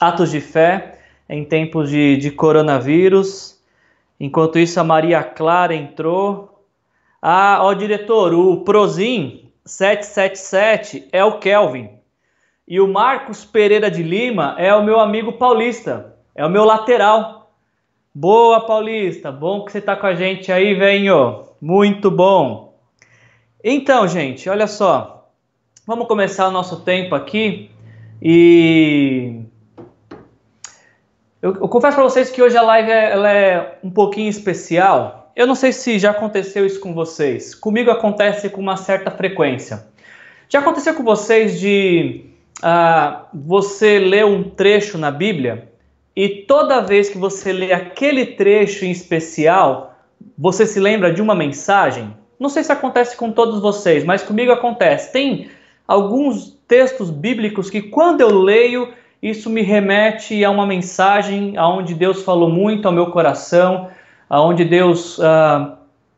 atos de fé em tempos de, de coronavírus. Enquanto isso, a Maria Clara entrou. Ah, ó, diretor, o Prozin 777 é o Kelvin. E o Marcos Pereira de Lima é o meu amigo paulista, é o meu lateral. Boa, Paulista, bom que você está com a gente aí, venho. Muito bom. Então, gente, olha só. Vamos começar o nosso tempo aqui e eu, eu confesso para vocês que hoje a live é, é um pouquinho especial. Eu não sei se já aconteceu isso com vocês. Comigo acontece com uma certa frequência. Já aconteceu com vocês de uh, você ler um trecho na Bíblia e toda vez que você lê aquele trecho em especial, você se lembra de uma mensagem? Não sei se acontece com todos vocês, mas comigo acontece. Tem alguns textos bíblicos que quando eu leio isso me remete a uma mensagem aonde Deus falou muito ao meu coração, aonde Deus uh,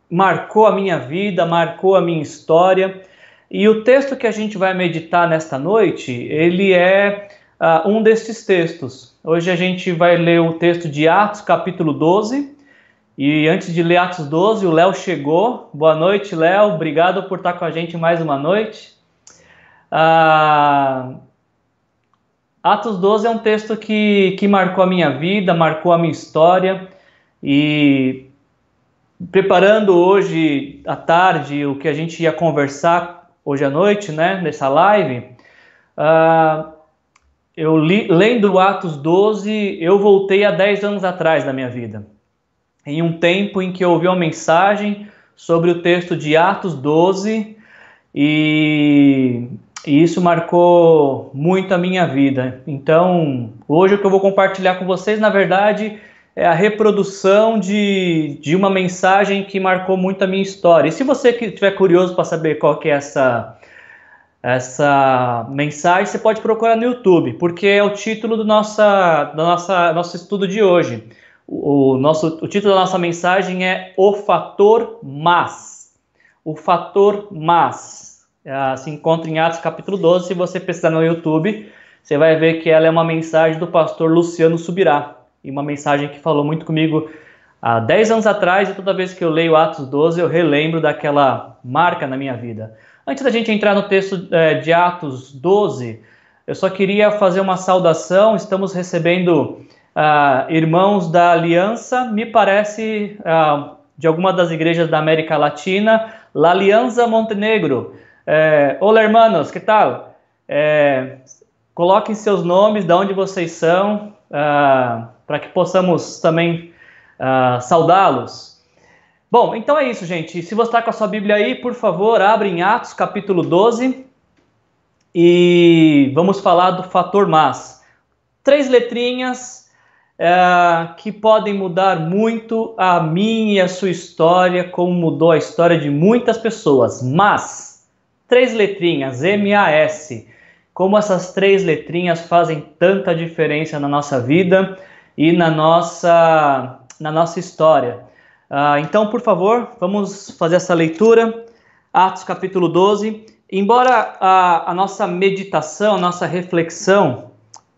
marcou a minha vida, marcou a minha história. E o texto que a gente vai meditar nesta noite, ele é uh, um destes textos. Hoje a gente vai ler o texto de Atos, capítulo 12. E antes de ler Atos 12, o Léo chegou. Boa noite, Léo. Obrigado por estar com a gente mais uma noite. Uh, Atos 12 é um texto que, que marcou a minha vida, marcou a minha história. E preparando hoje à tarde o que a gente ia conversar hoje à noite, né, nessa live, uh, eu li, lendo Atos 12, eu voltei a 10 anos atrás da minha vida, em um tempo em que eu ouvi uma mensagem sobre o texto de Atos 12 e e isso marcou muito a minha vida. Então, hoje o que eu vou compartilhar com vocês, na verdade, é a reprodução de, de uma mensagem que marcou muito a minha história. E se você estiver curioso para saber qual que é essa, essa mensagem, você pode procurar no YouTube, porque é o título do nossa, do nossa, nosso estudo de hoje. O, o, nosso, o título da nossa mensagem é O Fator Mas. O Fator Mas. Uh, se encontra em Atos capítulo 12. Se você pesquisar no YouTube, você vai ver que ela é uma mensagem do pastor Luciano Subirá. E uma mensagem que falou muito comigo há 10 anos atrás. E toda vez que eu leio Atos 12, eu relembro daquela marca na minha vida. Antes da gente entrar no texto é, de Atos 12, eu só queria fazer uma saudação. Estamos recebendo uh, irmãos da Aliança, me parece, uh, de alguma das igrejas da América Latina, La Aliança Montenegro. É, Olá, hermanos, que tal? É, coloquem seus nomes, de onde vocês são, uh, para que possamos também uh, saudá-los. Bom, então é isso, gente. Se você está com a sua Bíblia aí, por favor, abre em Atos capítulo 12 e vamos falar do fator mas. Três letrinhas uh, que podem mudar muito a minha e a sua história, como mudou a história de muitas pessoas. Mas três letrinhas, M-A-S. Como essas três letrinhas fazem tanta diferença na nossa vida e na nossa, na nossa história. Uh, então, por favor, vamos fazer essa leitura. Atos capítulo 12. Embora a, a nossa meditação, a nossa reflexão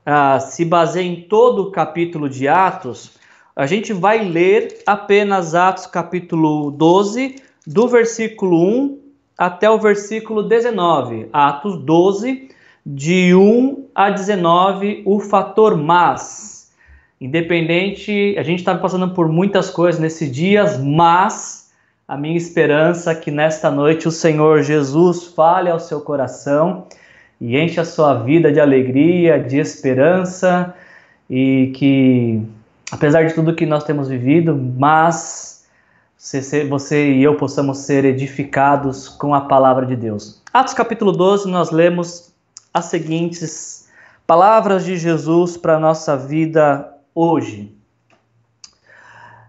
uh, se baseie em todo o capítulo de Atos, a gente vai ler apenas Atos capítulo 12, do versículo 1 até o versículo 19, Atos 12, de 1 a 19, o fator mas. Independente, a gente está passando por muitas coisas nesses dias, mas a minha esperança é que nesta noite o Senhor Jesus fale ao seu coração e enche a sua vida de alegria, de esperança e que, apesar de tudo que nós temos vivido, mas você e eu possamos ser edificados com a palavra de Deus. Atos capítulo 12, nós lemos as seguintes palavras de Jesus para a nossa vida hoje.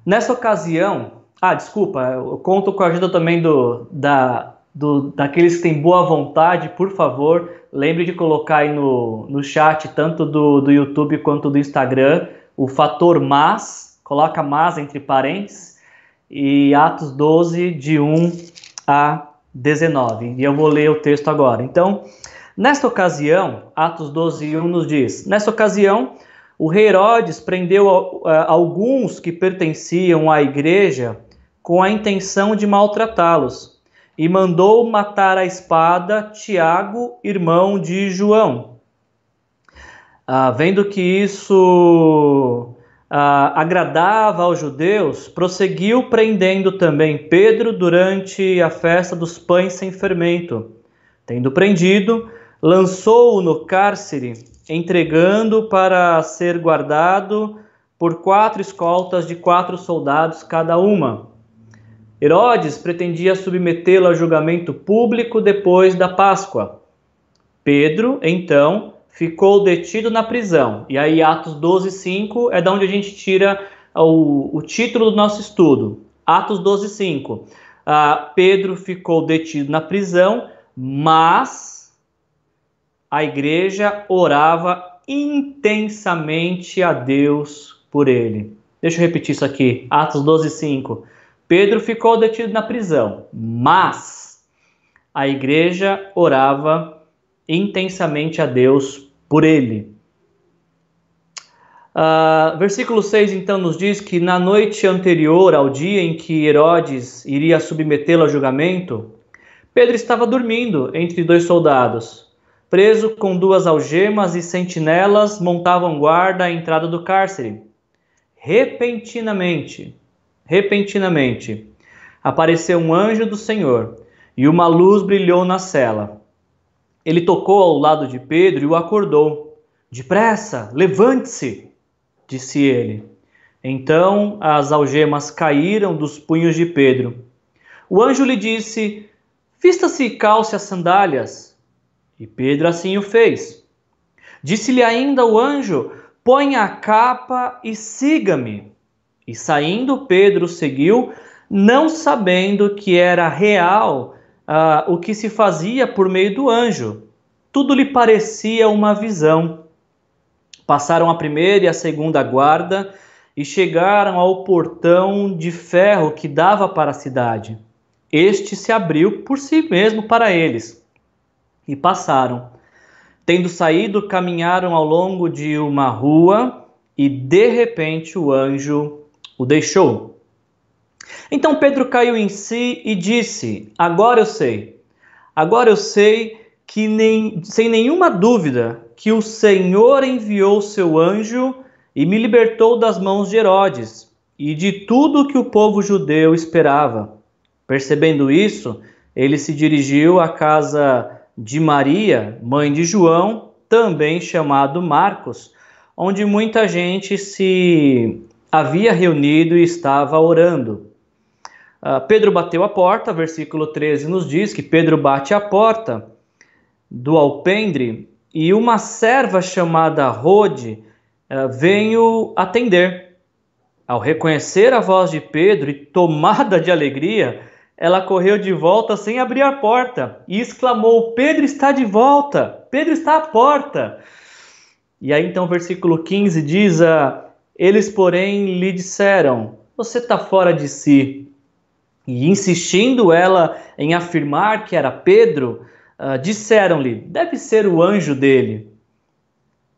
Nessa ocasião, ah, desculpa, eu conto com a ajuda também do, da, do, daqueles que têm boa vontade, por favor, lembre de colocar aí no, no chat, tanto do, do YouTube quanto do Instagram, o fator mas, coloca mas entre parênteses, e Atos 12, de 1 a 19. E eu vou ler o texto agora. Então, nesta ocasião, Atos 12, 1 nos diz: Nesta ocasião, o rei Herodes prendeu uh, alguns que pertenciam à igreja com a intenção de maltratá-los e mandou matar a espada Tiago, irmão de João. Ah, vendo que isso ah, agradava aos judeus, prosseguiu prendendo também Pedro durante a festa dos pães sem fermento. Tendo prendido, lançou-o no cárcere, entregando para ser guardado por quatro escoltas de quatro soldados cada uma. Herodes pretendia submetê-lo a julgamento público depois da Páscoa. Pedro, então, ficou detido na prisão. E aí, Atos 12, 5 é da onde a gente tira o, o título do nosso estudo. Atos 12, 5. Uh, Pedro ficou detido na prisão, mas a igreja orava intensamente a Deus por ele. Deixa eu repetir isso aqui. Atos 12, 5. Pedro ficou detido na prisão, mas a igreja orava intensamente a Deus por ele. Uh, versículo 6 então nos diz que na noite anterior ao dia em que Herodes iria submetê-lo a julgamento, Pedro estava dormindo entre dois soldados. Preso com duas algemas e sentinelas montavam guarda à entrada do cárcere. Repentinamente, repentinamente, apareceu um anjo do Senhor e uma luz brilhou na cela. Ele tocou ao lado de Pedro e o acordou. Depressa, levante-se, disse ele. Então as algemas caíram dos punhos de Pedro. O anjo lhe disse: Vista-se e calce as sandálias. E Pedro assim o fez. Disse-lhe ainda o anjo: Põe a capa e siga-me. E saindo, Pedro seguiu, não sabendo que era real ah, o que se fazia por meio do anjo. Tudo lhe parecia uma visão. Passaram a primeira e a segunda guarda e chegaram ao portão de ferro que dava para a cidade. Este se abriu por si mesmo para eles e passaram. Tendo saído, caminharam ao longo de uma rua e de repente o anjo o deixou. Então Pedro caiu em si e disse: Agora eu sei, agora eu sei que nem, sem nenhuma dúvida que o Senhor enviou seu anjo e me libertou das mãos de Herodes e de tudo que o povo judeu esperava. Percebendo isso, ele se dirigiu à casa de Maria, mãe de João, também chamado Marcos, onde muita gente se havia reunido e estava orando. Uh, Pedro bateu a porta, versículo 13 nos diz que Pedro bate a porta do alpendre e uma serva chamada Rode uh, veio atender. Ao reconhecer a voz de Pedro e tomada de alegria, ela correu de volta sem abrir a porta e exclamou: Pedro está de volta! Pedro está à porta! E aí então, versículo 15 diz: uh, Eles, porém, lhe disseram: Você está fora de si e insistindo ela em afirmar que era Pedro, uh, disseram-lhe: deve ser o anjo dele.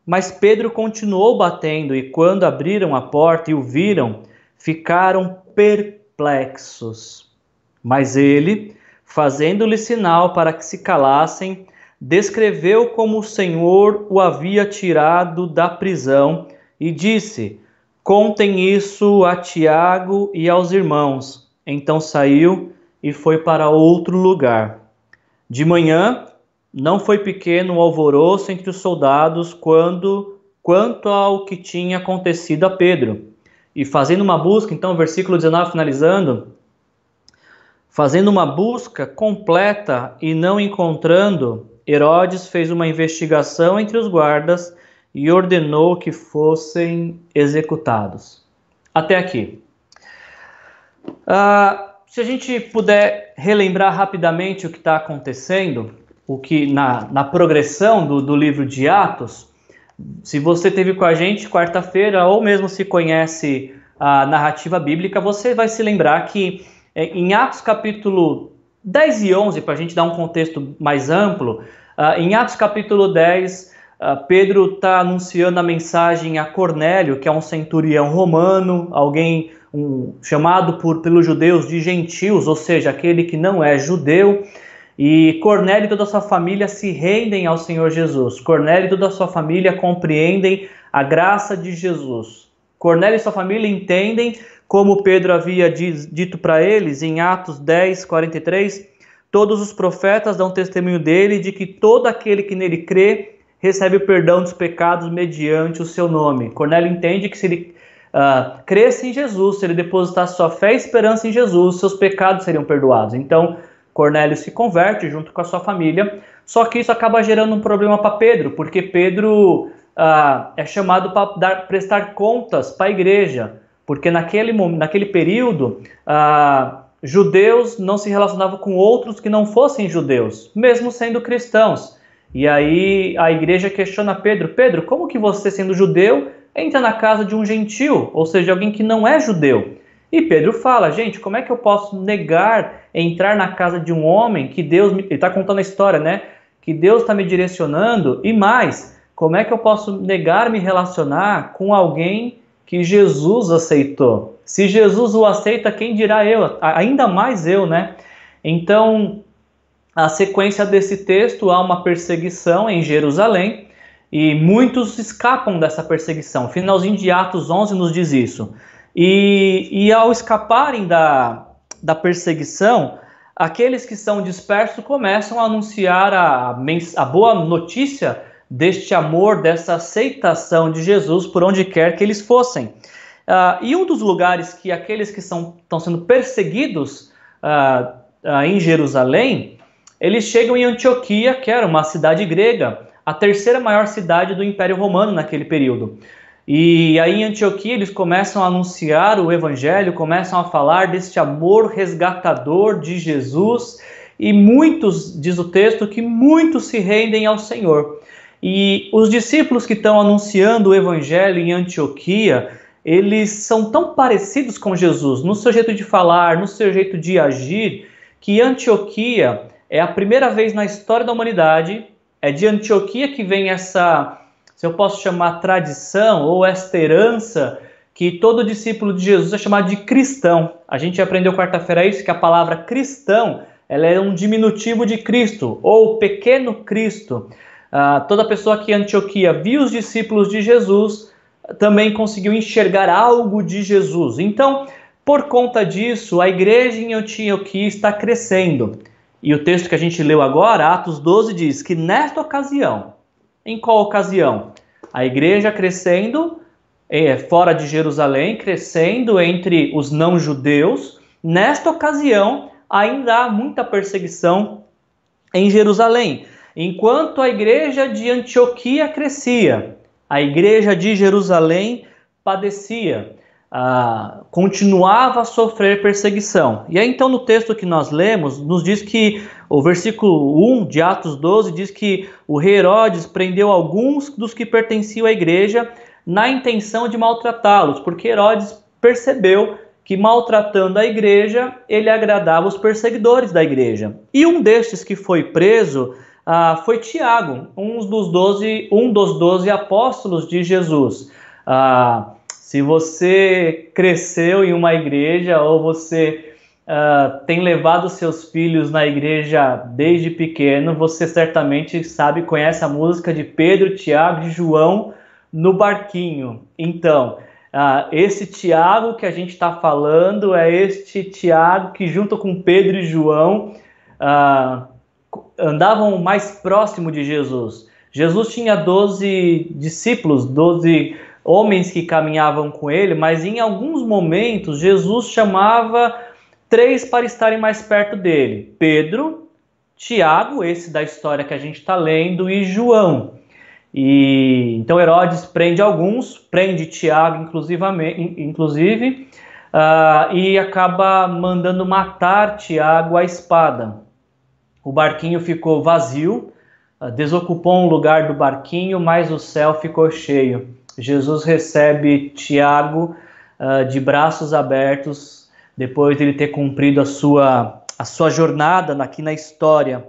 Mas Pedro continuou batendo, e quando abriram a porta e o viram, ficaram perplexos. Mas ele, fazendo-lhe sinal para que se calassem, descreveu como o Senhor o havia tirado da prisão e disse: Contem isso a Tiago e aos irmãos. Então saiu e foi para outro lugar. De manhã, não foi pequeno o alvoroço entre os soldados quando quanto ao que tinha acontecido a Pedro. E fazendo uma busca, então, versículo 19 finalizando, fazendo uma busca completa e não encontrando, Herodes fez uma investigação entre os guardas e ordenou que fossem executados. Até aqui. Uh, se a gente puder relembrar rapidamente o que está acontecendo, o que na, na progressão do, do livro de Atos, se você teve com a gente quarta-feira ou mesmo se conhece a narrativa bíblica, você vai se lembrar que é, em Atos capítulo 10 e 11, para a gente dar um contexto mais amplo, uh, em Atos capítulo 10, uh, Pedro está anunciando a mensagem a Cornélio, que é um centurião romano, alguém um, chamado por, pelos judeus de gentios, ou seja, aquele que não é judeu. E Cornélio e toda a sua família se rendem ao Senhor Jesus. Cornélio e toda a sua família compreendem a graça de Jesus. Cornélio e sua família entendem, como Pedro havia dito para eles em Atos 10, 43, todos os profetas dão testemunho dele de que todo aquele que nele crê recebe o perdão dos pecados mediante o seu nome. Cornélio entende que se ele uh, cresce em Jesus, se ele depositasse sua fé e esperança em Jesus, seus pecados seriam perdoados. Então, Cornélio se converte junto com a sua família, só que isso acaba gerando um problema para Pedro, porque Pedro uh, é chamado para prestar contas para a igreja, porque naquele, naquele período uh, judeus não se relacionavam com outros que não fossem judeus, mesmo sendo cristãos. E aí a igreja questiona Pedro: Pedro, como que você, sendo judeu, entra na casa de um gentil, ou seja, alguém que não é judeu? E Pedro fala, gente, como é que eu posso negar entrar na casa de um homem que Deus me. Ele está contando a história, né? Que Deus está me direcionando. E mais, como é que eu posso negar me relacionar com alguém que Jesus aceitou? Se Jesus o aceita, quem dirá eu? Ainda mais eu, né? Então, a sequência desse texto há uma perseguição em Jerusalém e muitos escapam dessa perseguição. Finalzinho de Atos 11 nos diz isso. E, e ao escaparem da, da perseguição, aqueles que são dispersos começam a anunciar a, a boa notícia deste amor, dessa aceitação de Jesus por onde quer que eles fossem. Uh, e um dos lugares que aqueles que são, estão sendo perseguidos uh, uh, em Jerusalém, eles chegam em Antioquia, que era uma cidade grega, a terceira maior cidade do Império Romano naquele período. E aí em Antioquia eles começam a anunciar o evangelho, começam a falar deste amor resgatador de Jesus, e muitos, diz o texto, que muitos se rendem ao Senhor. E os discípulos que estão anunciando o evangelho em Antioquia, eles são tão parecidos com Jesus, no seu jeito de falar, no seu jeito de agir, que Antioquia é a primeira vez na história da humanidade, é de Antioquia que vem essa se eu posso chamar tradição ou esta herança que todo discípulo de Jesus é chamado de cristão. A gente aprendeu quarta-feira isso que a palavra cristão ela é um diminutivo de Cristo ou pequeno Cristo. Ah, toda pessoa que em Antioquia viu os discípulos de Jesus também conseguiu enxergar algo de Jesus. Então, por conta disso, a igreja em Antioquia está crescendo. E o texto que a gente leu agora, Atos 12, diz que nesta ocasião, em qual ocasião? A igreja crescendo é, fora de Jerusalém, crescendo entre os não-judeus. Nesta ocasião, ainda há muita perseguição em Jerusalém. Enquanto a igreja de Antioquia crescia, a igreja de Jerusalém padecia, continuava a sofrer perseguição. E aí, então, no texto que nós lemos, nos diz que o versículo 1 de Atos 12 diz que o rei Herodes prendeu alguns dos que pertenciam à igreja na intenção de maltratá-los, porque Herodes percebeu que maltratando a igreja, ele agradava os perseguidores da igreja. E um destes que foi preso ah, foi Tiago, um dos doze, um dos doze apóstolos de Jesus. Ah, se você cresceu em uma igreja ou você uh, tem levado seus filhos na igreja desde pequeno, você certamente sabe, conhece a música de Pedro, Tiago e João no barquinho. Então, uh, esse Tiago que a gente está falando é este Tiago que, junto com Pedro e João, uh, andavam mais próximo de Jesus. Jesus tinha 12 discípulos, 12 homens que caminhavam com ele, mas em alguns momentos Jesus chamava três para estarem mais perto dele: Pedro, Tiago, esse da história que a gente está lendo, e João. E então Herodes prende alguns, prende Tiago, inclusive, uh, e acaba mandando matar Tiago à espada. O barquinho ficou vazio, uh, desocupou um lugar do barquinho, mas o céu ficou cheio. Jesus recebe Tiago uh, de braços abertos, depois de ele ter cumprido a sua, a sua jornada aqui na história.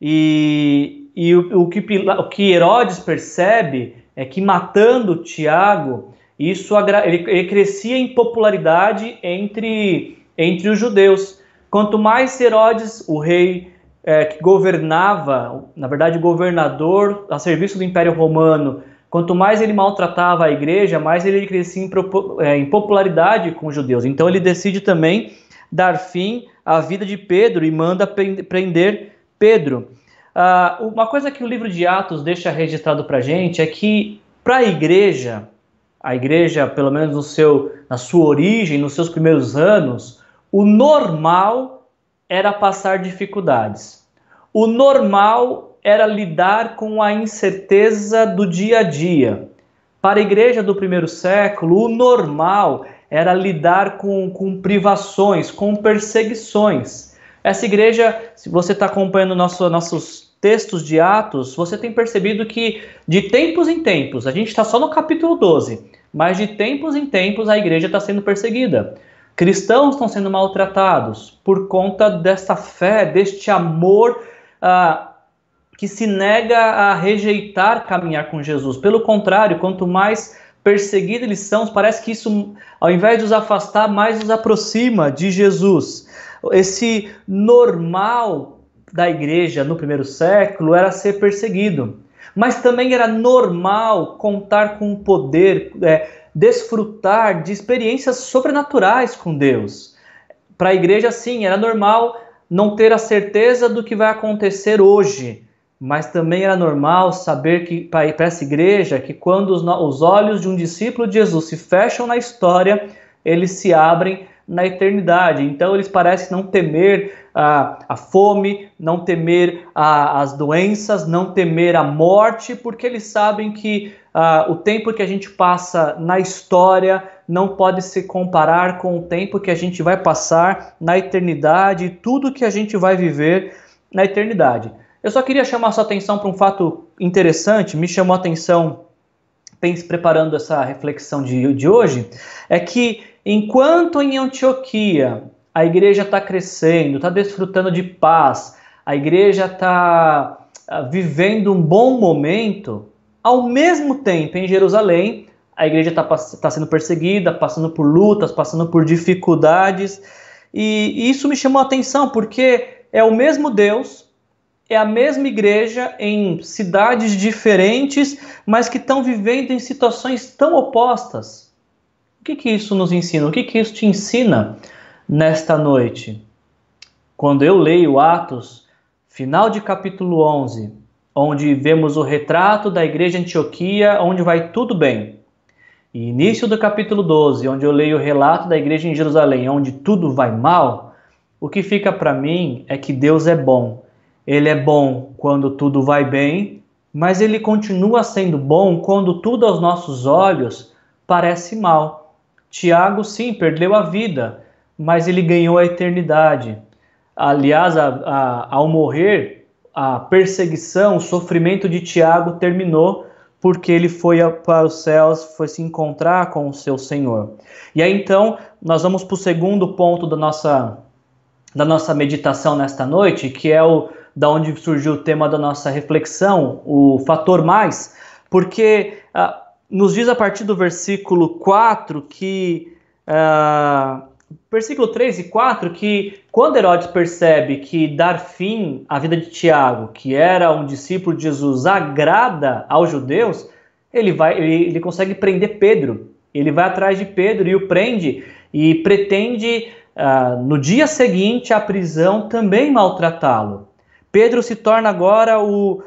E, e o, o, que, o que Herodes percebe é que matando Tiago, isso ele, ele crescia em popularidade entre, entre os judeus. Quanto mais Herodes, o rei é, que governava, na verdade, governador a serviço do Império Romano, quanto mais ele maltratava a igreja, mais ele crescia em, é, em popularidade com os judeus. Então ele decide também dar fim à vida de Pedro e manda prender Pedro. Uh, uma coisa que o livro de Atos deixa registrado para gente é que para a igreja, a igreja, pelo menos no seu, na sua origem, nos seus primeiros anos, o normal era passar dificuldades. O normal era lidar com a incerteza do dia a dia. Para a igreja do primeiro século, o normal era lidar com, com privações, com perseguições. Essa igreja, se você está acompanhando nosso, nossos textos de Atos, você tem percebido que de tempos em tempos, a gente está só no capítulo 12, mas de tempos em tempos a igreja está sendo perseguida. Cristãos estão sendo maltratados por conta dessa fé, deste amor ah, que se nega a rejeitar caminhar com Jesus. Pelo contrário, quanto mais perseguidos eles são, parece que isso, ao invés de os afastar, mais os aproxima de Jesus. Esse normal da igreja no primeiro século era ser perseguido, mas também era normal contar com o poder, é, desfrutar de experiências sobrenaturais com Deus. Para a igreja, sim, era normal não ter a certeza do que vai acontecer hoje, mas também era normal saber que para essa igreja que quando os, os olhos de um discípulo de Jesus se fecham na história, eles se abrem na eternidade. Então eles parecem não temer a, fome, não temer as doenças, não temer a morte, porque eles sabem que o tempo que a gente passa na história não pode se comparar com o tempo que a gente vai passar na eternidade, tudo que a gente vai viver na eternidade. Eu só queria chamar sua atenção para um fato interessante, me chamou a atenção preparando essa reflexão de, de hoje, é que Enquanto em Antioquia a igreja está crescendo, está desfrutando de paz, a igreja está ah, vivendo um bom momento, ao mesmo tempo em Jerusalém a igreja está tá sendo perseguida, passando por lutas, passando por dificuldades, e isso me chamou a atenção porque é o mesmo Deus, é a mesma igreja em cidades diferentes, mas que estão vivendo em situações tão opostas que, que isso nos ensina? O que, que isso te ensina nesta noite? Quando eu leio Atos, final de capítulo 11, onde vemos o retrato da igreja Antioquia, onde vai tudo bem, e início do capítulo 12, onde eu leio o relato da igreja em Jerusalém, onde tudo vai mal, o que fica para mim é que Deus é bom. Ele é bom quando tudo vai bem, mas ele continua sendo bom quando tudo aos nossos olhos parece mal. Tiago, sim, perdeu a vida, mas ele ganhou a eternidade. Aliás, a, a, ao morrer, a perseguição, o sofrimento de Tiago terminou porque ele foi para os céus, foi se encontrar com o seu Senhor. E aí então, nós vamos para o segundo ponto da nossa, da nossa meditação nesta noite, que é o da onde surgiu o tema da nossa reflexão, o fator mais, porque ah, nos diz a partir do versículo 4 que. Uh, versículo 3 e 4 que quando Herodes percebe que dar fim à vida de Tiago, que era um discípulo de Jesus, agrada aos judeus, ele vai, ele, ele consegue prender Pedro. Ele vai atrás de Pedro e o prende e pretende uh, no dia seguinte à prisão também maltratá-lo. Pedro se torna agora o,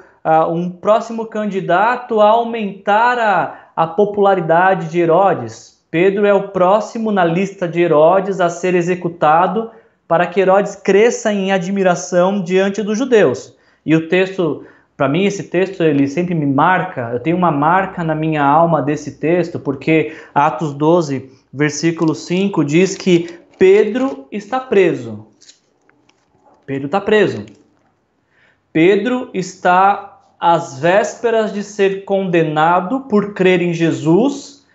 um próximo candidato a aumentar a, a popularidade de Herodes. Pedro é o próximo na lista de Herodes a ser executado para que Herodes cresça em admiração diante dos judeus. E o texto, para mim, esse texto ele sempre me marca, eu tenho uma marca na minha alma desse texto, porque Atos 12, versículo 5 diz que Pedro está preso. Pedro está preso. Pedro está às vésperas de ser condenado por crer em Jesus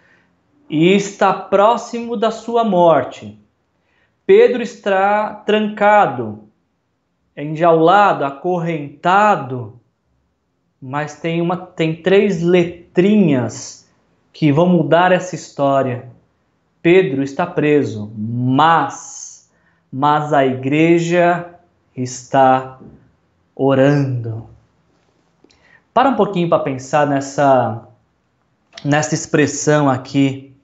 e está próximo da sua morte. Pedro está trancado, enjaulado, acorrentado mas tem uma tem três letrinhas que vão mudar essa história. Pedro está preso, mas mas a igreja está orando. Para um pouquinho para pensar nessa nessa expressão aqui.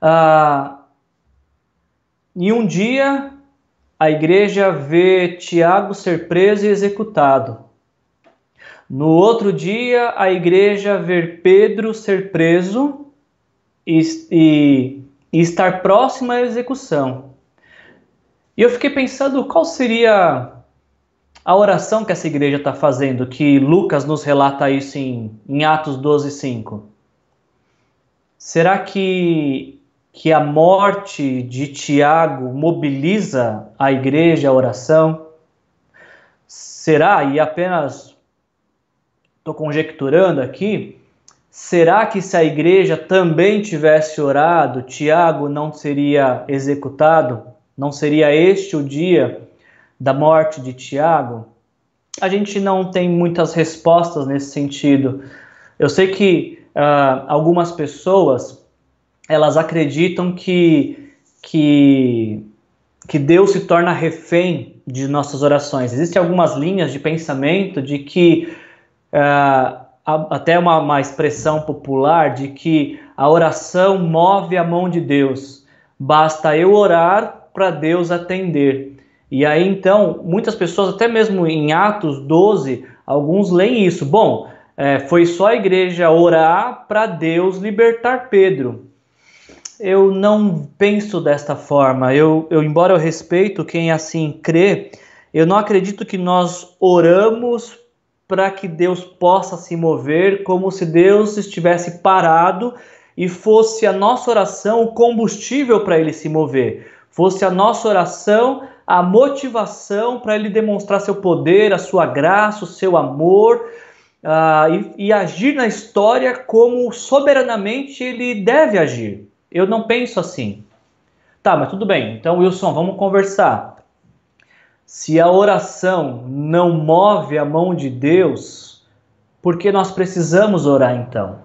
Ah, em um dia, a igreja vê Tiago ser preso e executado. No outro dia, a igreja vê Pedro ser preso e, e, e estar próximo à execução. E eu fiquei pensando qual seria a oração que essa igreja está fazendo, que Lucas nos relata isso em, em Atos 12, 5. Será que, que a morte de Tiago mobiliza a igreja, a oração? Será, e apenas estou conjecturando aqui, será que se a igreja também tivesse orado, Tiago não seria executado? Não seria este o dia da morte de Tiago? A gente não tem muitas respostas nesse sentido. Eu sei que uh, algumas pessoas elas acreditam que, que, que Deus se torna refém de nossas orações. Existem algumas linhas de pensamento de que, uh, até uma, uma expressão popular, de que a oração move a mão de Deus. Basta eu orar para Deus atender. E aí então, muitas pessoas, até mesmo em Atos 12, alguns leem isso. Bom, é, foi só a igreja orar para Deus libertar Pedro. Eu não penso desta forma. Eu, eu, embora eu respeito quem assim crê, eu não acredito que nós oramos para que Deus possa se mover como se Deus estivesse parado e fosse a nossa oração o combustível para ele se mover. Fosse a nossa oração a motivação para ele demonstrar seu poder, a sua graça, o seu amor, uh, e, e agir na história como soberanamente ele deve agir. Eu não penso assim. Tá, mas tudo bem. Então, Wilson, vamos conversar. Se a oração não move a mão de Deus, por que nós precisamos orar então?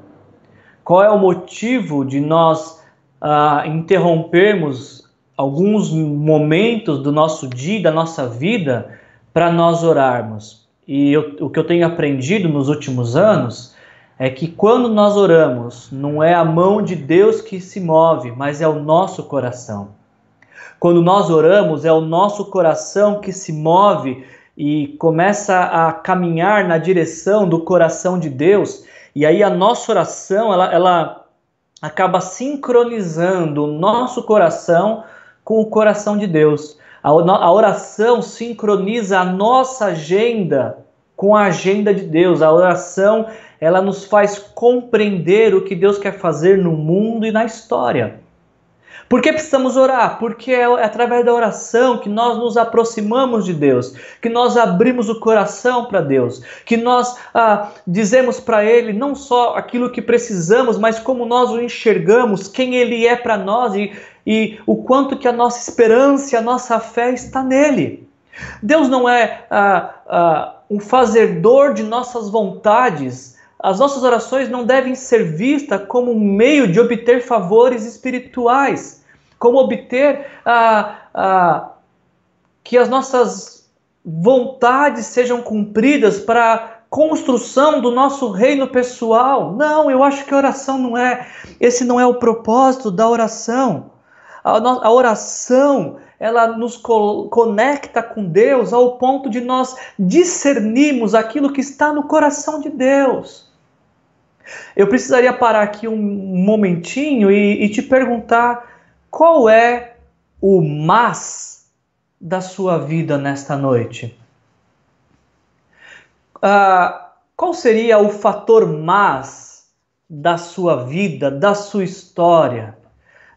Qual é o motivo de nós uh, interrompermos alguns momentos do nosso dia, da nossa vida, para nós orarmos? e eu, o que eu tenho aprendido nos últimos anos é que quando nós oramos, não é a mão de Deus que se move, mas é o nosso coração. Quando nós oramos, é o nosso coração que se move e começa a caminhar na direção do coração de Deus, e aí a nossa oração ela, ela acaba sincronizando o nosso coração com o coração de Deus. A oração sincroniza a nossa agenda com a agenda de Deus. A oração, ela nos faz compreender o que Deus quer fazer no mundo e na história. Por que precisamos orar? Porque é através da oração que nós nos aproximamos de Deus, que nós abrimos o coração para Deus, que nós ah, dizemos para Ele não só aquilo que precisamos, mas como nós o enxergamos, quem Ele é para nós e, e o quanto que a nossa esperança, a nossa fé está nele. Deus não é ah, ah, um fazedor de nossas vontades. As nossas orações não devem ser vistas como um meio de obter favores espirituais, como obter ah, ah, que as nossas vontades sejam cumpridas para construção do nosso reino pessoal. Não, eu acho que a oração não é. Esse não é o propósito da oração. A, a oração ela nos co conecta com Deus ao ponto de nós discernirmos aquilo que está no coração de Deus. Eu precisaria parar aqui um momentinho e, e te perguntar qual é o mas da sua vida nesta noite. Ah, qual seria o fator mas da sua vida, da sua história?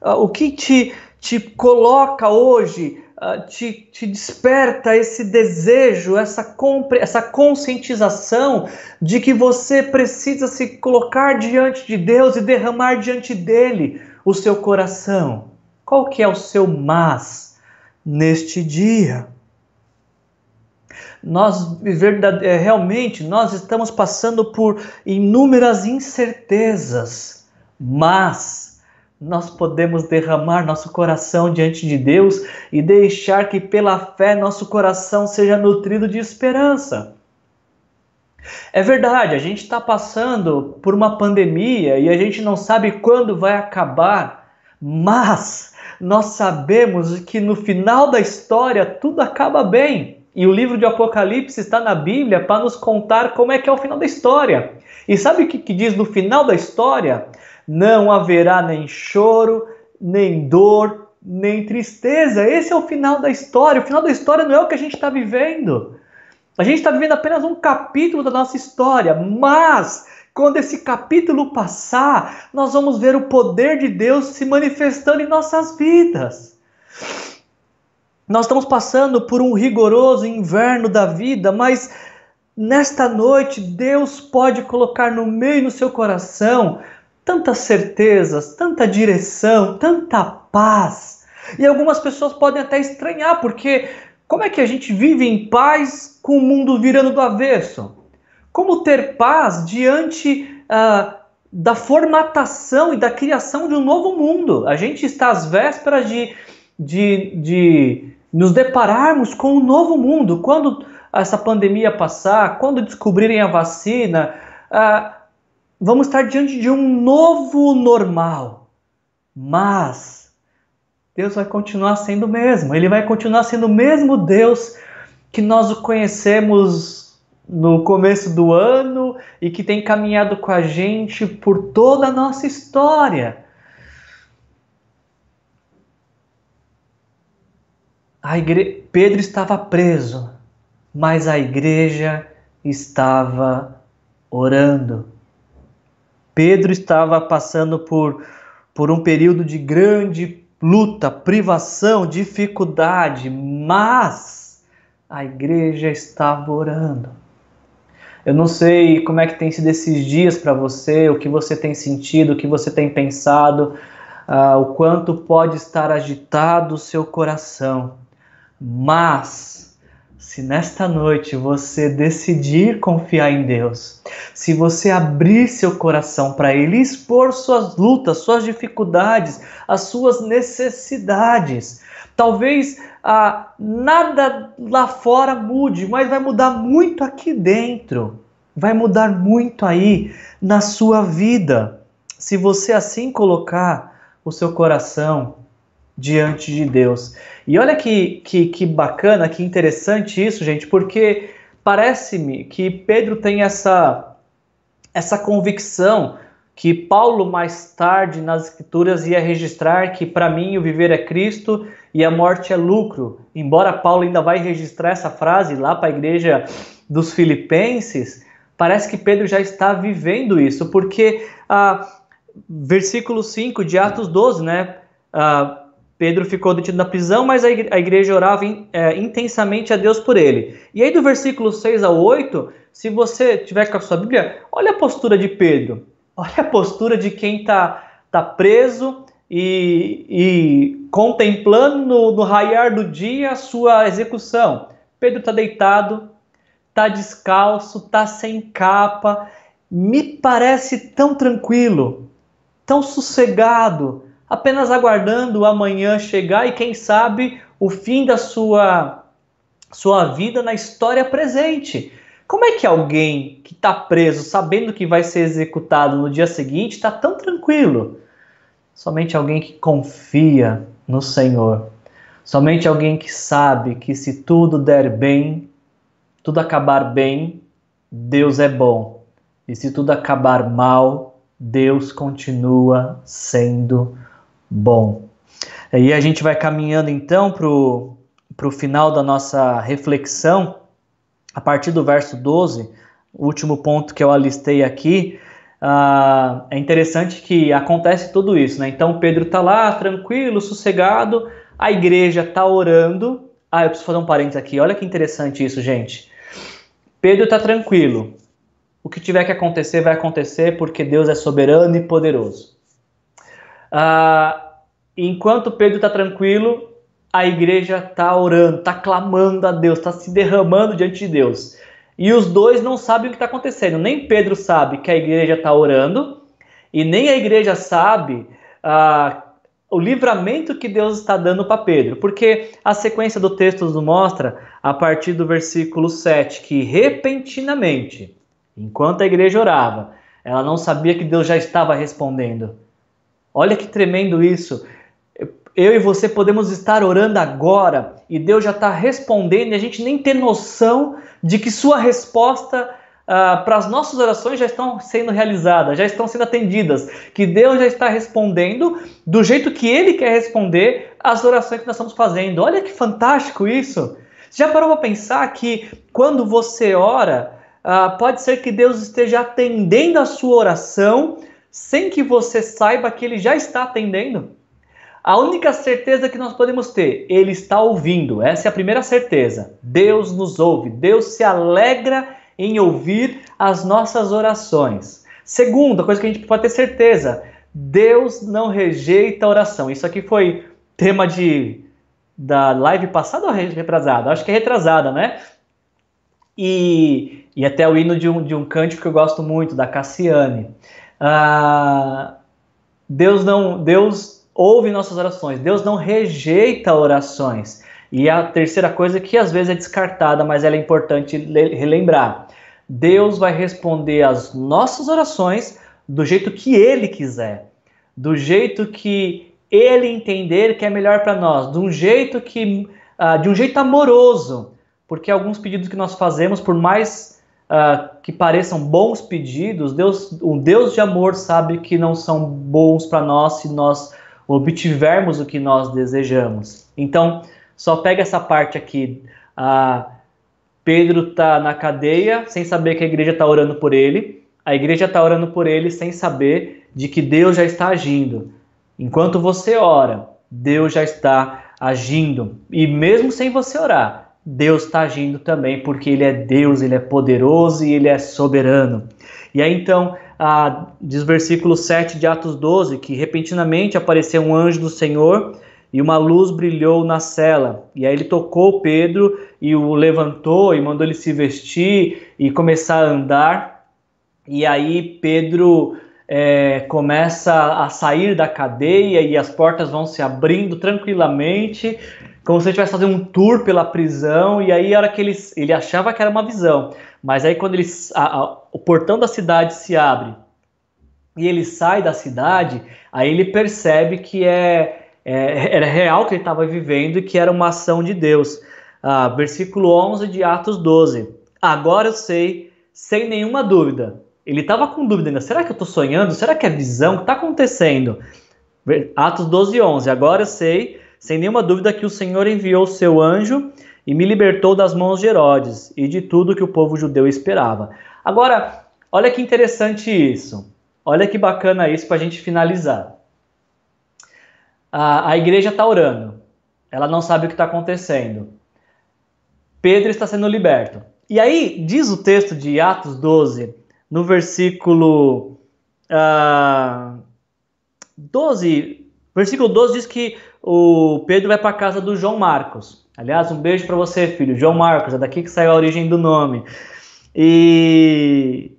Ah, o que te, te coloca hoje, te, te desperta esse desejo, essa, compre, essa conscientização de que você precisa se colocar diante de Deus e derramar diante dele o seu coração. Qual que é o seu mas neste dia? nós é, realmente nós estamos passando por inúmeras incertezas, mas nós podemos derramar nosso coração diante de Deus e deixar que pela fé nosso coração seja nutrido de esperança. É verdade, a gente está passando por uma pandemia e a gente não sabe quando vai acabar, mas nós sabemos que no final da história tudo acaba bem. E o livro de Apocalipse está na Bíblia para nos contar como é que é o final da história. E sabe o que, que diz no final da história? Não haverá nem choro, nem dor, nem tristeza. Esse é o final da história. O final da história não é o que a gente está vivendo. A gente está vivendo apenas um capítulo da nossa história, mas quando esse capítulo passar, nós vamos ver o poder de Deus se manifestando em nossas vidas. Nós estamos passando por um rigoroso inverno da vida, mas nesta noite Deus pode colocar no meio do seu coração tantas certezas, tanta direção, tanta paz. E algumas pessoas podem até estranhar, porque como é que a gente vive em paz com o mundo virando do avesso? Como ter paz diante uh, da formatação e da criação de um novo mundo? A gente está às vésperas de, de, de nos depararmos com um novo mundo. Quando essa pandemia passar, quando descobrirem a vacina, uh, vamos estar diante de um novo normal. Mas Deus vai continuar sendo o mesmo. Ele vai continuar sendo o mesmo Deus que nós o conhecemos no começo do ano e que tem caminhado com a gente por toda a nossa história. A igre... Pedro estava preso, mas a igreja estava orando. Pedro estava passando por, por um período de grande luta, privação, dificuldade, mas a igreja estava orando. Eu não sei como é que tem sido esses dias para você, o que você tem sentido, o que você tem pensado, uh, o quanto pode estar agitado o seu coração. Mas, se nesta noite você decidir confiar em Deus, se você abrir seu coração para Ele, expor suas lutas, suas dificuldades, as suas necessidades, talvez ah, nada lá fora mude, mas vai mudar muito aqui dentro. Vai mudar muito aí na sua vida. Se você assim colocar o seu coração diante de Deus. E olha que, que, que bacana, que interessante isso, gente, porque parece-me que Pedro tem essa, essa convicção que Paulo mais tarde nas escrituras ia registrar que para mim o viver é Cristo e a morte é lucro. Embora Paulo ainda vai registrar essa frase lá para a igreja dos Filipenses, parece que Pedro já está vivendo isso, porque ah, versículo 5 de Atos 12, né? Ah, Pedro ficou detido na prisão, mas a igreja orava é, intensamente a Deus por ele. E aí, do versículo 6 ao 8, se você tiver com a sua Bíblia, olha a postura de Pedro. Olha a postura de quem está tá preso e, e contemplando no, no raiar do dia a sua execução. Pedro está deitado, está descalço, está sem capa, me parece tão tranquilo, tão sossegado, apenas aguardando amanhã chegar e quem sabe o fim da sua sua vida na história presente. Como é que alguém que está preso, sabendo que vai ser executado no dia seguinte, está tão tranquilo? Somente alguém que confia no Senhor. Somente alguém que sabe que se tudo der bem, tudo acabar bem, Deus é bom. E se tudo acabar mal, Deus continua sendo bom. E a gente vai caminhando então para o final da nossa reflexão a partir do verso 12, o último ponto que eu alistei aqui, uh, é interessante que acontece tudo isso, né? Então Pedro está lá, tranquilo, sossegado, a igreja está orando. Ah, eu preciso fazer um parênteses aqui, olha que interessante isso, gente. Pedro está tranquilo. O que tiver que acontecer, vai acontecer, porque Deus é soberano e poderoso. Uh, enquanto Pedro está tranquilo, a igreja está orando, está clamando a Deus, está se derramando diante de Deus. E os dois não sabem o que está acontecendo. Nem Pedro sabe que a igreja está orando, e nem a igreja sabe ah, o livramento que Deus está dando para Pedro. Porque a sequência do texto nos mostra, a partir do versículo 7, que repentinamente, enquanto a igreja orava, ela não sabia que Deus já estava respondendo. Olha que tremendo isso. Eu e você podemos estar orando agora e Deus já está respondendo e a gente nem tem noção de que Sua resposta uh, para as nossas orações já estão sendo realizadas, já estão sendo atendidas, que Deus já está respondendo do jeito que Ele quer responder às orações que nós estamos fazendo. Olha que fantástico isso! Já parou para pensar que quando você ora, uh, pode ser que Deus esteja atendendo a sua oração sem que você saiba que Ele já está atendendo? A única certeza que nós podemos ter, Ele está ouvindo. Essa é a primeira certeza. Deus nos ouve. Deus se alegra em ouvir as nossas orações. Segunda coisa que a gente pode ter certeza, Deus não rejeita a oração. Isso aqui foi tema de da live passada ou retrasada? Acho que é retrasada, né? E, e até o hino de um, de um cântico que eu gosto muito, da Cassiane. Ah, Deus não, Deus ouve nossas orações. Deus não rejeita orações. E a terceira coisa que às vezes é descartada, mas ela é importante relembrar. Deus vai responder às nossas orações do jeito que Ele quiser, do jeito que Ele entender que é melhor para nós, de um jeito que, uh, de um jeito amoroso, porque alguns pedidos que nós fazemos, por mais uh, que pareçam bons pedidos, Deus, um Deus de amor sabe que não são bons para nós se nós obtivermos o que nós desejamos. Então só pega essa parte aqui. Ah, Pedro está na cadeia sem saber que a igreja está orando por ele. A igreja está orando por ele sem saber de que Deus já está agindo. Enquanto você ora, Deus já está agindo. E mesmo sem você orar, Deus está agindo também, porque Ele é Deus, Ele é poderoso e Ele é soberano. E aí então, ah, diz o versículo 7 de Atos 12, que repentinamente apareceu um anjo do Senhor e uma luz brilhou na cela. E aí ele tocou Pedro e o levantou e mandou ele se vestir e começar a andar. E aí Pedro é, começa a sair da cadeia e as portas vão se abrindo tranquilamente, como se ele estivesse fazendo um tour pela prisão. E aí, a hora que ele, ele achava que era uma visão, mas aí quando ele, a, a, o portão da cidade se abre e ele sai da cidade, aí ele percebe que é é, era real que ele estava vivendo e que era uma ação de Deus. Ah, versículo 11 de Atos 12. Agora eu sei, sem nenhuma dúvida. Ele estava com dúvida ainda. Será que eu estou sonhando? Será que é visão? O que está acontecendo? Atos 12, 11. Agora eu sei, sem nenhuma dúvida, que o Senhor enviou seu anjo e me libertou das mãos de Herodes e de tudo que o povo judeu esperava. Agora, olha que interessante isso. Olha que bacana isso para a gente finalizar a, a igreja está orando, ela não sabe o que está acontecendo. Pedro está sendo liberto. E aí, diz o texto de Atos 12, no versículo uh, 12, versículo 12 diz que o Pedro vai para a casa do João Marcos. Aliás, um beijo para você, filho. João Marcos, é daqui que saiu a origem do nome. E,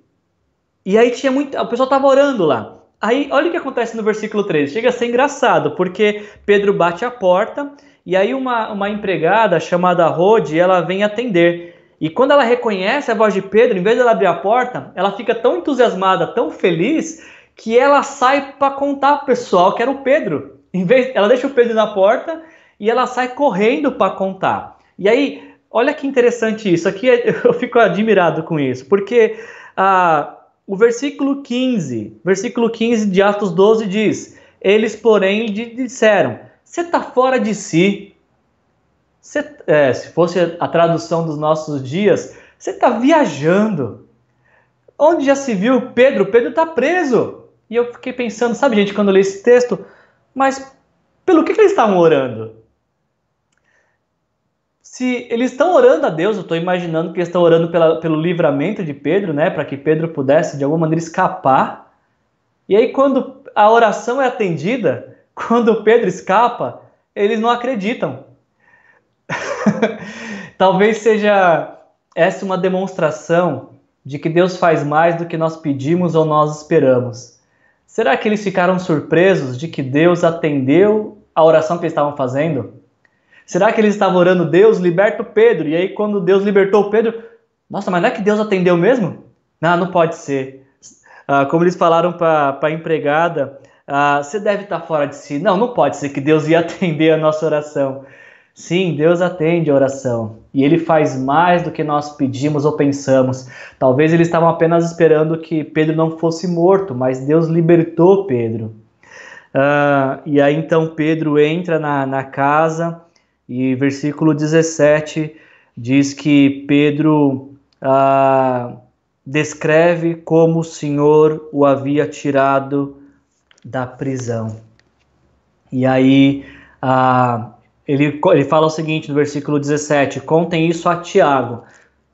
e aí tinha muito. O pessoal estava orando lá. Aí, olha o que acontece no versículo 13. Chega a ser engraçado, porque Pedro bate a porta e aí uma, uma empregada chamada Rode, ela vem atender. E quando ela reconhece a voz de Pedro, em vez de ela abrir a porta, ela fica tão entusiasmada, tão feliz, que ela sai para contar pro pessoal que era o Pedro. Em vez, ela deixa o Pedro na porta e ela sai correndo para contar. E aí, olha que interessante isso. Aqui eu fico admirado com isso, porque ah, o versículo 15, versículo 15 de Atos 12 diz: Eles, porém, lhe disseram: Você está fora de si. Cê, é, se fosse a tradução dos nossos dias, você está viajando. Onde já se viu Pedro? Pedro está preso. E eu fiquei pensando, sabe, gente, quando eu li esse texto, mas pelo que, que eles estavam orando? se eles estão orando a Deus, eu estou imaginando que eles estão orando pela, pelo livramento de Pedro, né, para que Pedro pudesse de alguma maneira escapar. E aí, quando a oração é atendida, quando Pedro escapa, eles não acreditam. Talvez seja essa uma demonstração de que Deus faz mais do que nós pedimos ou nós esperamos. Será que eles ficaram surpresos de que Deus atendeu a oração que eles estavam fazendo? Será que eles estavam orando, Deus liberta o Pedro? E aí, quando Deus libertou o Pedro, nossa, mas não é que Deus atendeu mesmo? Não, não pode ser. Ah, como eles falaram para a empregada, ah, você deve estar fora de si. Não, não pode ser que Deus ia atender a nossa oração. Sim, Deus atende a oração e Ele faz mais do que nós pedimos ou pensamos. Talvez eles estavam apenas esperando que Pedro não fosse morto, mas Deus libertou Pedro. Uh, e aí então Pedro entra na, na casa e versículo 17 diz que Pedro uh, descreve como o Senhor o havia tirado da prisão. E aí uh, ele, ele fala o seguinte no versículo 17: contem isso a Tiago.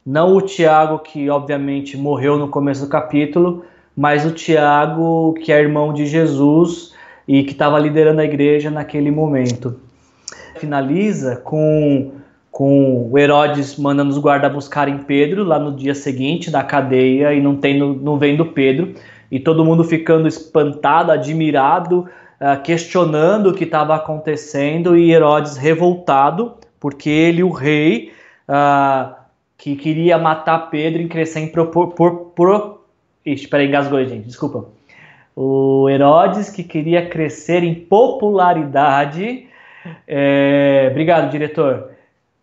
Não o Tiago que, obviamente, morreu no começo do capítulo, mas o Tiago que é irmão de Jesus e que estava liderando a igreja naquele momento. Finaliza com, com o Herodes mandando os guardas buscarem Pedro lá no dia seguinte da cadeia e não, tendo, não vendo Pedro, e todo mundo ficando espantado, admirado questionando o que estava acontecendo e Herodes revoltado, porque ele, o rei, uh, que queria matar Pedro em crescer em propor. Por, por, Ixi, peraí, engasgou, gente, desculpa. O Herodes, que queria crescer em popularidade. É... Obrigado, diretor.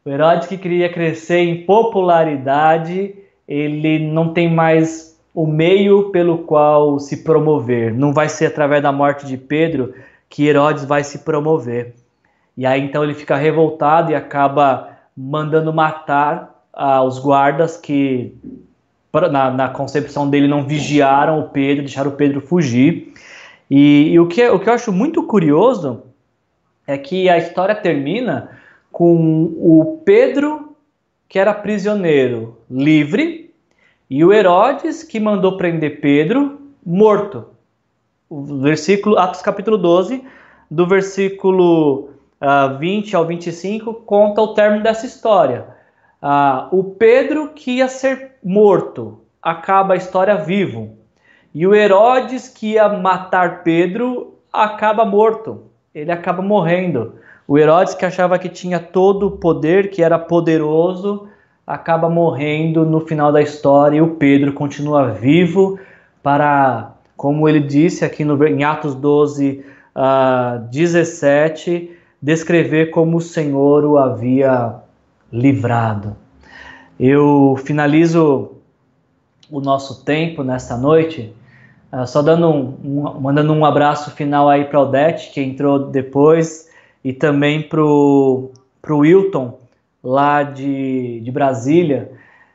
O Herodes, que queria crescer em popularidade, ele não tem mais o meio pelo qual se promover. Não vai ser através da morte de Pedro que Herodes vai se promover. E aí então ele fica revoltado e acaba mandando matar ah, os guardas que, na, na, concepção dele, não vigiaram o Pedro, deixaram o Pedro fugir. E, e o, que, o que eu acho muito curioso é que a história termina com o Pedro, que era prisioneiro, livre, e o Herodes, que mandou prender Pedro, morto. O versículo, Atos capítulo 12, do versículo uh, ah, 20 ao 25, conta o término dessa história. Uh, o Pedro, que ia ser morto, acaba a história vivo. E o Herodes, que ia matar Pedro, acaba morto. Ele acaba morrendo. O Herodes, que achava que tinha todo o poder, que era poderoso, acaba morrendo no final da história e o Pedro continua vivo para, como ele disse aqui no, em Atos 12, uh, 17, descrever como o Senhor o havia livrado. Eu finalizo o nosso tempo nesta noite, uh, só dando um, um, mandando um abraço final aí para o Odete, que entrou depois, e também para o Wilton, lá de, de Brasília.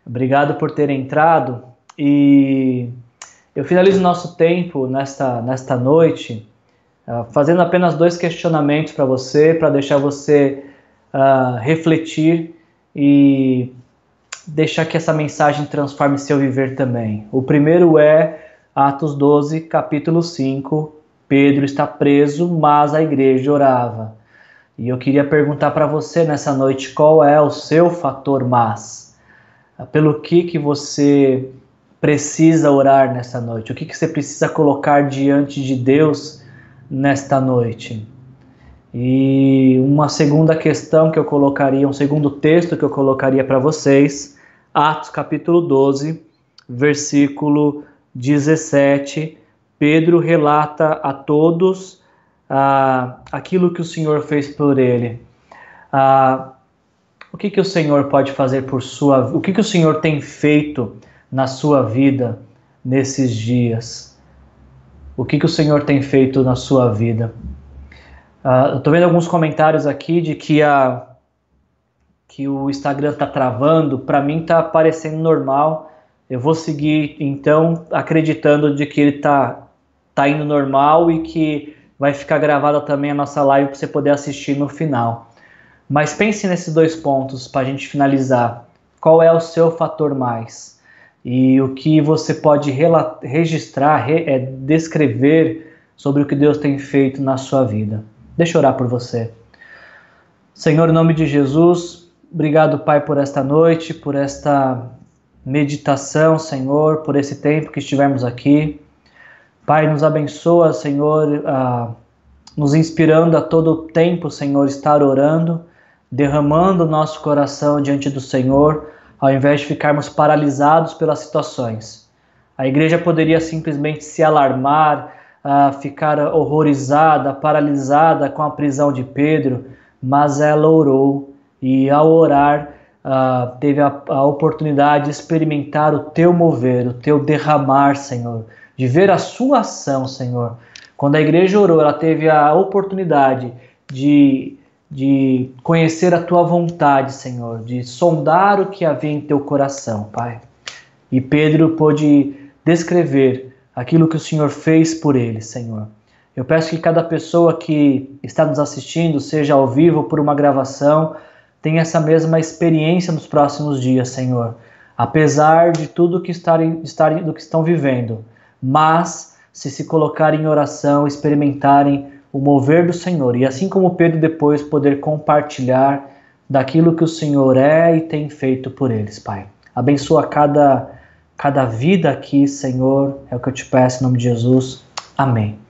Obrigado por ter entrado. E eu finalizo nosso tempo nesta, nesta noite uh, fazendo apenas dois questionamentos para você, para deixar você uh, refletir e deixar que essa mensagem transforme seu viver também. O primeiro é Atos 12, capítulo 5. Pedro está preso, mas a igreja orava. E eu queria perguntar para você nessa noite qual é o seu fator mais? Pelo que que você precisa orar nessa noite? O que que você precisa colocar diante de Deus nesta noite? E uma segunda questão que eu colocaria, um segundo texto que eu colocaria para vocês, Atos capítulo 12, versículo 17. Pedro relata a todos ah, aquilo que o Senhor fez por ele. Ah, o que, que o Senhor pode fazer por sua O que, que o Senhor tem feito na sua vida nesses dias? O que, que o Senhor tem feito na sua vida? Ah, eu estou vendo alguns comentários aqui de que, a, que o Instagram está travando. Para mim está parecendo normal. Eu vou seguir então acreditando de que ele está tá indo normal e que vai ficar gravada também a nossa live para você poder assistir no final. Mas pense nesses dois pontos para a gente finalizar. Qual é o seu fator mais? E o que você pode registrar, re é, descrever sobre o que Deus tem feito na sua vida. Deixa eu orar por você. Senhor, em nome de Jesus, obrigado, Pai, por esta noite, por esta meditação, Senhor, por esse tempo que estivemos aqui. Pai, nos abençoa, Senhor, uh, nos inspirando a todo tempo, Senhor, estar orando, derramando o nosso coração diante do Senhor, ao invés de ficarmos paralisados pelas situações. A igreja poderia simplesmente se alarmar, uh, ficar horrorizada, paralisada com a prisão de Pedro, mas ela orou e, ao orar, uh, teve a, a oportunidade de experimentar o teu mover, o teu derramar, Senhor, de ver a sua ação, Senhor. Quando a igreja orou, ela teve a oportunidade de, de conhecer a tua vontade, Senhor, de sondar o que havia em teu coração, Pai. E Pedro pôde descrever aquilo que o Senhor fez por ele, Senhor. Eu peço que cada pessoa que está nos assistindo, seja ao vivo ou por uma gravação, tenha essa mesma experiência nos próximos dias, Senhor. Apesar de tudo que estarem, estarem, do que estão vivendo, mas se se colocarem em oração, experimentarem o mover do Senhor e assim como Pedro depois poder compartilhar daquilo que o Senhor é e tem feito por eles, Pai. Abençoa cada cada vida aqui, Senhor, é o que eu te peço em nome de Jesus. Amém.